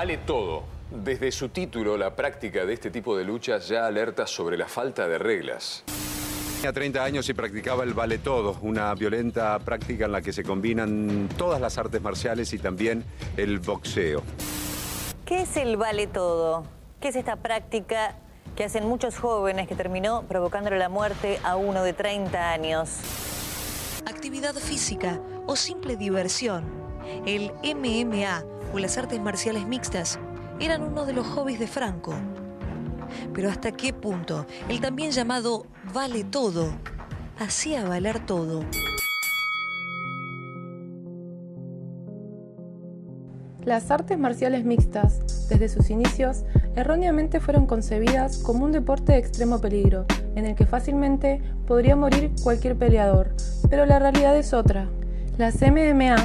Vale todo. Desde su título, la práctica de este tipo de luchas ya alerta sobre la falta de reglas. Tenía 30 años y practicaba el vale todo, una violenta práctica en la que se combinan todas las artes marciales y también el boxeo. ¿Qué es el vale todo? ¿Qué es esta práctica que hacen muchos jóvenes que terminó provocándole la muerte a uno de 30 años? Actividad física o simple diversión. El MMA o las artes marciales mixtas eran uno de los hobbies de Franco. Pero ¿hasta qué punto el también llamado vale todo hacía valer todo? Las artes marciales mixtas, desde sus inicios, erróneamente fueron concebidas como un deporte de extremo peligro, en el que fácilmente podría morir cualquier peleador, pero la realidad es otra. Las MMA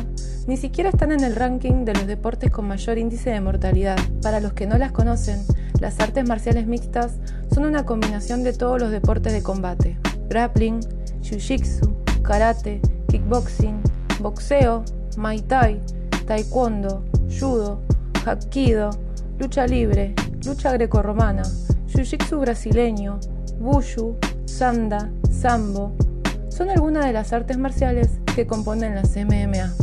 ni siquiera están en el ranking de los deportes con mayor índice de mortalidad. Para los que no las conocen, las artes marciales mixtas son una combinación de todos los deportes de combate. Grappling, jiu-jitsu, karate, kickboxing, boxeo, muay thai, taekwondo, judo, hapkido, lucha libre, lucha grecorromana, jiu-jitsu brasileño, wushu, sanda, sambo, son algunas de las artes marciales que componen las MMA.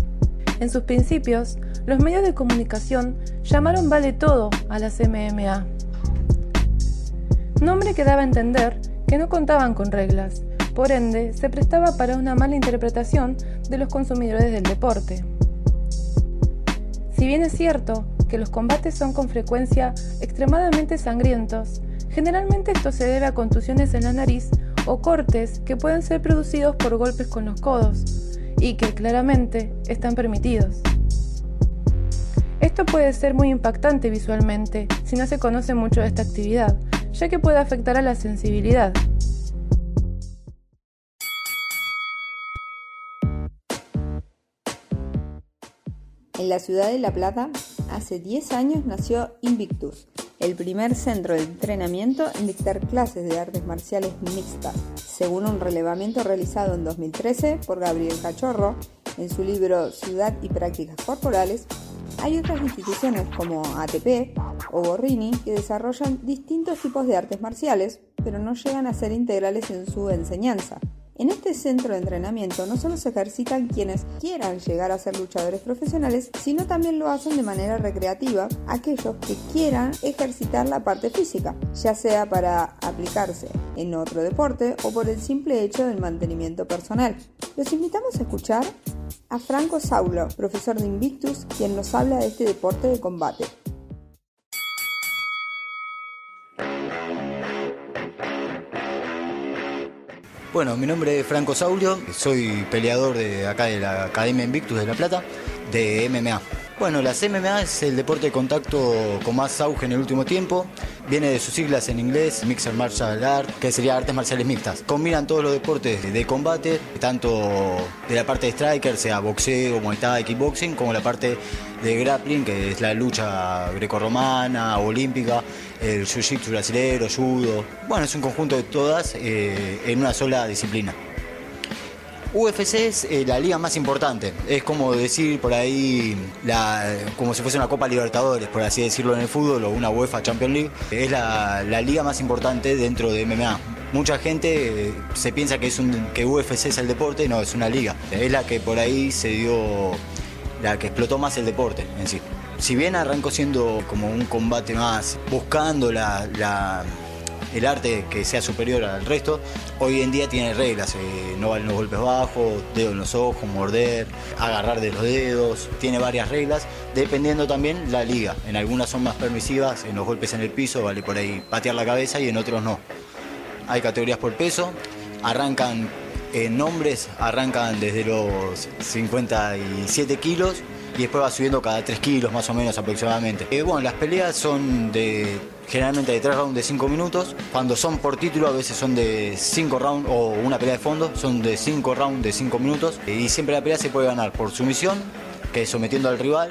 En sus principios, los medios de comunicación llamaron vale todo a las MMA. Nombre que daba a entender que no contaban con reglas, por ende se prestaba para una mala interpretación de los consumidores del deporte. Si bien es cierto que los combates son con frecuencia extremadamente sangrientos, generalmente esto se debe a contusiones en la nariz o cortes que pueden ser producidos por golpes con los codos y que claramente están permitidos. Esto puede ser muy impactante visualmente si no se conoce mucho de esta actividad, ya que puede afectar a la sensibilidad. En la ciudad de La Plata, hace 10 años nació Invictus, el primer centro de entrenamiento en dictar clases de artes marciales mixtas, según un relevamiento realizado en 2013 por Gabriel Cachorro en su libro Ciudad y Prácticas Corporales. Hay otras instituciones como ATP o Borrini que desarrollan distintos tipos de artes marciales, pero no llegan a ser integrales en su enseñanza. En este centro de entrenamiento no solo se ejercitan quienes quieran llegar a ser luchadores profesionales, sino también lo hacen de manera recreativa aquellos que quieran ejercitar la parte física, ya sea para aplicarse en otro deporte o por el simple hecho del mantenimiento personal. Los invitamos a escuchar a Franco Saulo, profesor de Invictus, quien nos habla de este deporte de combate. Bueno, mi nombre es Franco Saulio, soy peleador de acá de la Academia Invictus de La Plata, de MMA. Bueno, las MMA es el deporte de contacto con más auge en el último tiempo. Viene de sus siglas en inglés, Mixed Martial Art, que sería artes marciales mixtas. Combinan todos los deportes de combate, tanto de la parte de striker, sea boxeo, muay thai, kickboxing, como la parte de grappling, que es la lucha grecorromana, olímpica, el jiu-jitsu brasileño, judo. Bueno, es un conjunto de todas eh, en una sola disciplina. UFC es eh, la liga más importante. Es como decir por ahí, la, como si fuese una Copa Libertadores, por así decirlo en el fútbol, o una UEFA Champions League. Es la, liga más importante dentro de MMA. Mucha gente eh, se piensa que, es que UFC es el deporte, no, es una liga. Es la que por ahí se dio, la que explotó más el deporte en sí. Si bien arrancó siendo como un combate más, buscando la el arte que sea superior al resto, hoy en día tiene reglas, eh, no valen los golpes bajos, dedos en los ojos, morder, agarrar de los dedos, tiene varias reglas, dependiendo también la liga. En algunas son más permisivas, en los golpes en el piso vale por ahí patear la cabeza y en otros no. Hay categorías por peso, arrancan en nombres, arrancan desde los 57 kilos y después va subiendo cada 3 kilos más o menos aproximadamente. Eh, bueno, las peleas son de generalmente de 3 rounds de 5 minutos. Cuando son por título, a veces son de 5 rounds o una pelea de fondo, son de 5 rounds de 5 minutos. Y siempre la pelea se puede ganar por sumisión, que es sometiendo al rival.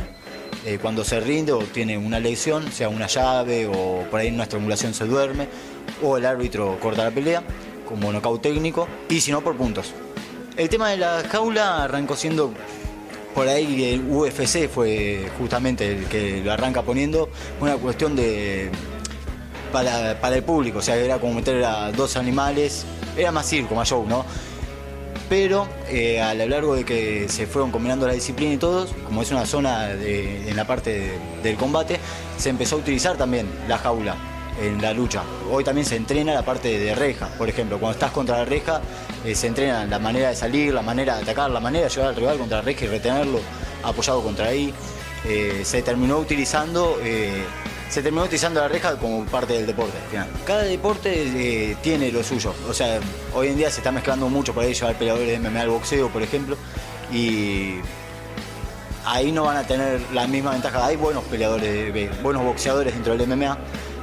eh, cuando se rinde o tiene una lesión, sea una llave o por ahí una estrangulación se duerme, o el árbitro corta la pelea como knockout técnico, y si no por puntos. El tema de la jaula arrancó siendo por ahí el UFC fue justamente el que lo arranca poniendo, una cuestión de para, para el público, o sea, era como meter a dos animales, era más circo, más show, ¿no? pero eh, a lo largo de que se fueron combinando la disciplina y todos, como es una zona en la parte del combate, se empezó a utilizar también la jaula en la lucha. Hoy también se entrena la parte de reja, por ejemplo, cuando estás contra la reja eh, se entrena la manera de salir, la manera de atacar, la manera de llevar al rival contra la reja y retenerlo apoyado contra ahí. Eh, se terminó utilizando se terminó utilizando la reja como parte del deporte. Cada deporte eh, tiene lo suyo. O sea, hoy en día se está mezclando mucho por ahí llevar peleadores de MMA al boxeo, por ejemplo, y ahí no van a tener la misma ventaja. Hay buenos peleadores, buenos boxeadores dentro del MMA,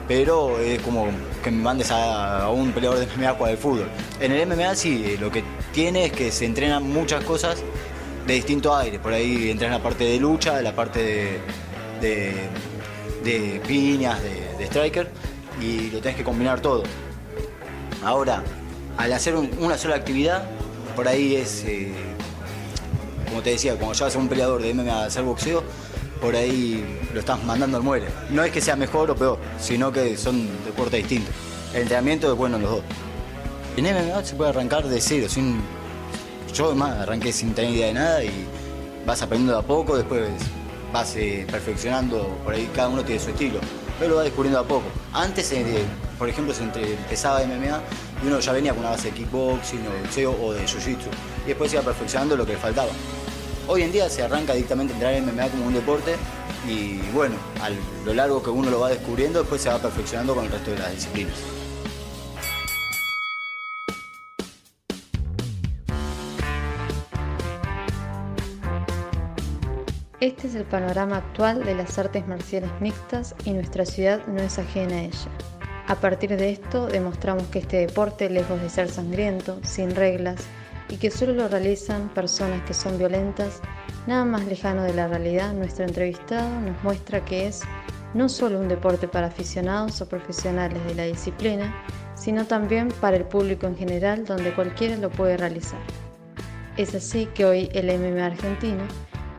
pero es como que me mandes a, un peleador de MMA para el fútbol. En el MMA sí, eh, lo que tiene es que se entrenan muchas cosas de distinto aire. Por ahí entrenan la parte de lucha, la parte de piñas, de, striker, y lo tenés que combinar todo. Ahora, al hacer una sola actividad, por ahí es, eh, como te decía, cuando llevas a un peleador de MMA a hacer boxeo, por ahí lo estás mandando al muere. No es que sea mejor o peor, sino que son deportes distintos. El entrenamiento es bueno en los dos. En MMA se puede arrancar de cero, sin. Yo además arranqué sin tener idea de nada y vas aprendiendo de a poco, después vas eh, perfeccionando, por ahí cada uno tiene su estilo, pero lo va descubriendo a poco. Antes, eh, por ejemplo, se empezaba MMA y uno ya venía con una base de kickboxing o de boxeo o de jiu-jitsu y después iba perfeccionando lo que le faltaba. Hoy en día se arranca directamente a entrar en MMA como un deporte y bueno, a lo largo que uno lo va descubriendo, después se va perfeccionando con el resto de las disciplinas. Este es el panorama actual de las artes marciales mixtas y nuestra ciudad no es ajena a ella. A partir de esto demostramos que este deporte, lejos de ser sangriento, sin reglas y que solo lo realizan personas que son violentas, nada más lejano de la realidad, nuestro entrevistado nos muestra que es no solo un deporte para aficionados o profesionales de la disciplina, sino también para el público en general donde cualquiera lo puede realizar. Es así que hoy el MMA argentino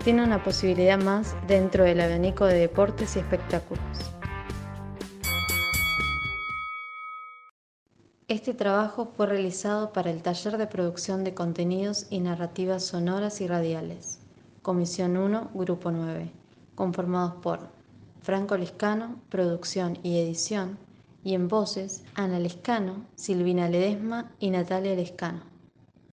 tiene una posibilidad más dentro del abanico de deportes y espectáculos. Este trabajo fue realizado para el taller de producción de contenidos y narrativas sonoras y radiales, Comisión 1, Grupo 9, conformados por Franco Liscano, producción y edición, y en voces Ana Lescano, Silvina Ledesma y Natalia Lescano.